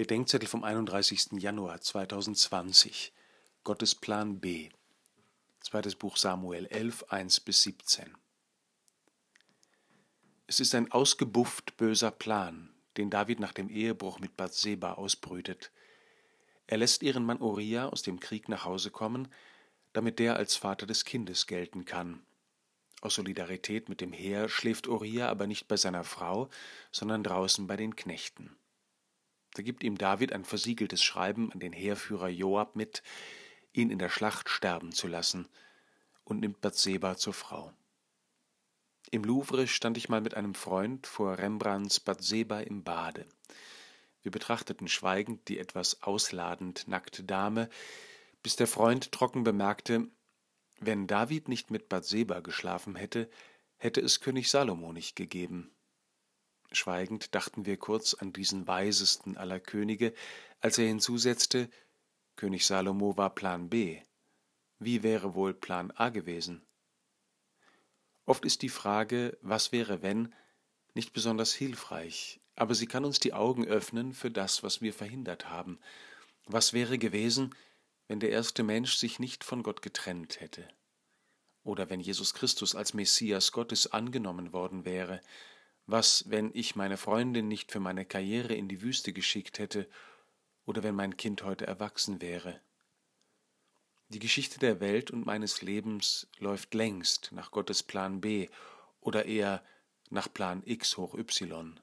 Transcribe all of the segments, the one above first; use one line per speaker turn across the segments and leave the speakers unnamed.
Bedenkzettel vom 31. Januar 2020. Gottes Plan B. Zweites Buch Samuel 11, 1 bis 17. Es ist ein ausgebufft böser Plan, den David nach dem Ehebruch mit Bathseba ausbrütet. Er lässt ihren Mann Uriah aus dem Krieg nach Hause kommen, damit der als Vater des Kindes gelten kann. Aus Solidarität mit dem Heer schläft Uriah aber nicht bei seiner Frau, sondern draußen bei den Knechten. Da gibt ihm David ein versiegeltes Schreiben an den Heerführer Joab mit, ihn in der Schlacht sterben zu lassen, und nimmt Bathseba zur Frau. Im Louvre stand ich mal mit einem Freund vor Rembrandts Bathseba im Bade. Wir betrachteten schweigend die etwas ausladend nackte Dame, bis der Freund trocken bemerkte, wenn David nicht mit Bathseba geschlafen hätte, hätte es König Salomo nicht gegeben. Schweigend dachten wir kurz an diesen weisesten aller Könige, als er hinzusetzte, König Salomo war Plan B. Wie wäre wohl Plan A gewesen? Oft ist die Frage, was wäre wenn, nicht besonders hilfreich, aber sie kann uns die Augen öffnen für das, was wir verhindert haben. Was wäre gewesen, wenn der erste Mensch sich nicht von Gott getrennt hätte? Oder wenn Jesus Christus als Messias Gottes angenommen worden wäre, was, wenn ich meine Freundin nicht für meine Karriere in die Wüste geschickt hätte oder wenn mein Kind heute erwachsen wäre? Die Geschichte der Welt und meines Lebens läuft längst nach Gottes Plan B oder eher nach Plan X hoch Y.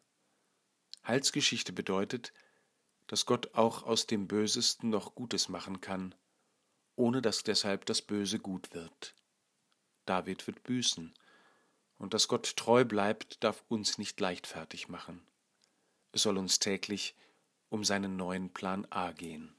Heilsgeschichte bedeutet, dass Gott auch aus dem Bösesten noch Gutes machen kann, ohne dass deshalb das Böse gut wird. David wird büßen, und dass Gott treu bleibt, darf uns nicht leichtfertig machen. Es soll uns täglich um seinen neuen Plan A gehen.